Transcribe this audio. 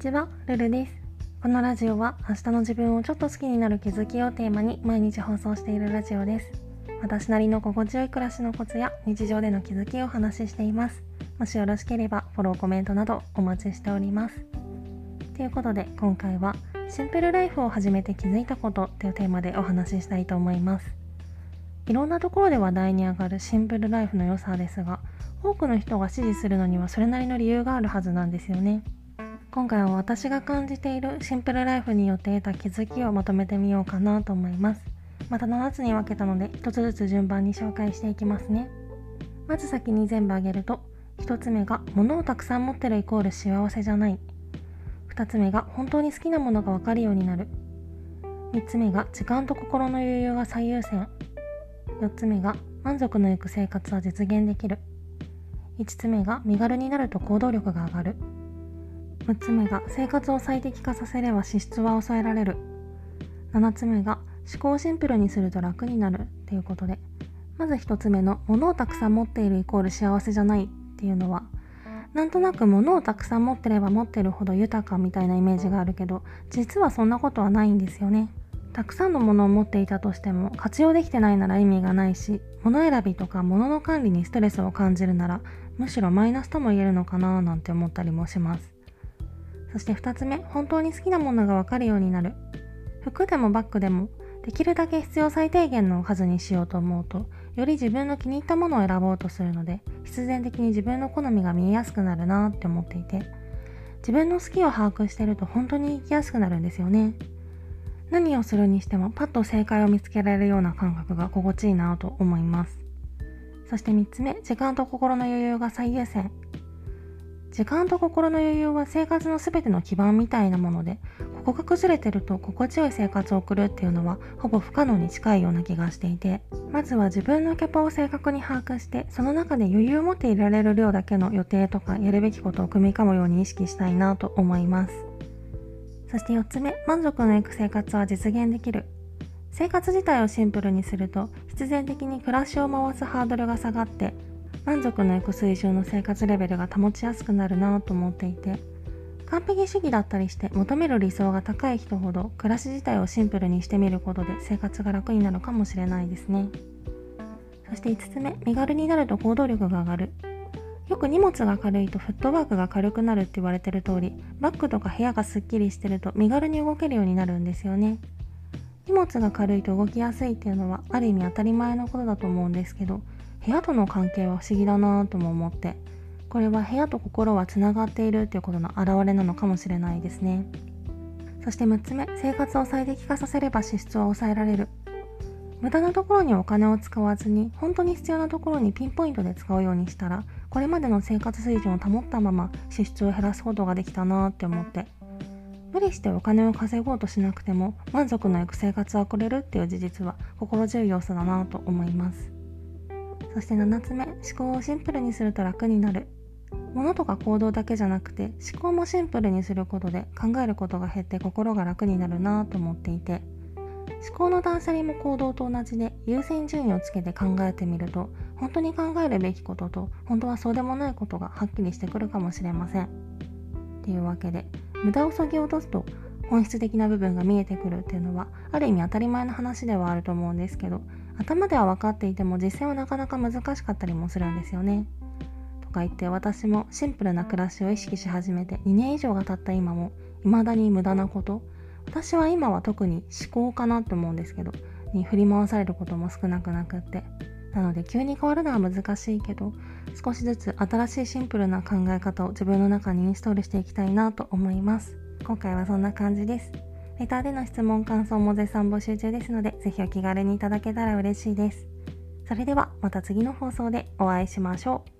ちは、ルルです。このラジオは明日の自分をちょっと好きになる気づきをテーマに毎日放送しているラジオです。私なりの心地よい暮らしのコツや日常での気づきをお話ししています。もしよろしければフォロー、コメントなどお待ちしております。ということで今回はシンプルライフを始めて気づいたことというテーマでお話ししたいと思います。いろんなところで話題に上がるシンプルライフの良さですが多くの人が支持するのにはそれなりの理由があるはずなんですよね。今回は私が感じているシンプルライフによって得た気づきをまとめてみようかなと思います。また7つに分けたので1つずつ順番に紹介していきますね。まず先に全部挙げると1つ目が物をたくさん持ってるイコール幸せじゃない。2つ目が本当に好きなものが分かるようになる。3つ目が時間と心の余裕が最優先。4つ目が満足のいく生活は実現できる。5つ目が身軽になると行動力が上がる。6つ目が生活を最適化させれば支出は抑えられる。7つ目が思考をシンプルにすると楽になる。っていうことでまず1つ目の物をたくさん持っているイコール幸せじゃない。っていうのはなんとなく物をたくさん持ってれば持ってるほど豊かみたいなイメージがあるけど実はそんなことはないんですよね。たくさんのものを持っていたとしても活用できてないなら意味がないし物選びとか物の管理にストレスを感じるならむしろマイナスとも言えるのかななんて思ったりもします。そして2つ目本当に好きなものが分かるようになる。服でもバッグでもできるだけ必要最低限の数にしようと思うとより自分の気に入ったものを選ぼうとするので必然的に自分の好みが見えやすくなるなって思っていて自分の好きを把握してると本当に生きやすくなるんですよね。何をするにしてもパッと正解を見つけられるような感覚が心地いいなと思います。そして3つ目時間と心の余裕が最優先。時間と心の余裕は生活の全ての基盤みたいなものでここが崩れてると心地よい生活を送るっていうのはほぼ不可能に近いような気がしていてまずは自分のキャパを正確に把握してその中で余裕を持っていられる量だけの予定とかやるべきことを組み込むように意識したいなと思います。そして4つ目満足のいく生活は実現できる。生活自体をシンプルにすると必然的に暮らしを回すハードルが下がって満足のいく水準の生活レベルが保ちやすくなるなと思っていて完璧主義だったりして求める理想が高い人ほど暮らし自体をシンプルにしてみることで生活が楽になるかもしれないですね。そして5つ目身軽になると行動力が上がる。よく荷物が軽いとフットワークが軽くなるって言われてる通りバッグとか部屋がすっきりしてると身軽に動けるようになるんですよね。荷物が軽いと動きやすいっていうのはある意味当たり前のことだと思うんですけど部屋との関係は不思議だなとも思ってこれは部屋と心はつながっているということの表れなのかもしれないですね。そして6つ目生活を最適化させれば支出は抑えられる。無駄なところにお金を使わずに本当に必要なところにピンポイントで使うようにしたらこれまでの生活水準を保ったまま支出を減らすことができたなって思って無理してお金を稼ごうとしなくても満足のいく生活は送れるっていう事実は心強い要素だなと思います。そして7つ目思考をシンプルにすると楽になる物とか行動だけじゃなくて思考もシンプルにすることで考えることが減って心が楽になるなと思っていて思考の断捨離も行動と同じで優先順位をつけて考えてみると本当に考えるべきことと本当はそうでもないことがはっきりしてくるかもしれません。っていうわけで無駄をそぎ落とすと本質的な部分が見えてくるっていうのはある意味当たり前の話ではあると思うんですけど頭では分かっていても実践はなかなか難しかったりもするんですよね。とか言って私もシンプルな暮らしを意識し始めて2年以上が経った今も未だに無駄なこと。私は今は特に思考かなって思うんですけどに振り回されることも少なくなくって。なので急に変わるのは難しいけど少しずつ新しいシンプルな考え方を自分の中にインストールしていきたいなと思います。今回はそんな感じです。レターでの質問感想も絶賛募集中ですのでぜひお気軽にいただけたら嬉しいですそれではまた次の放送でお会いしましょう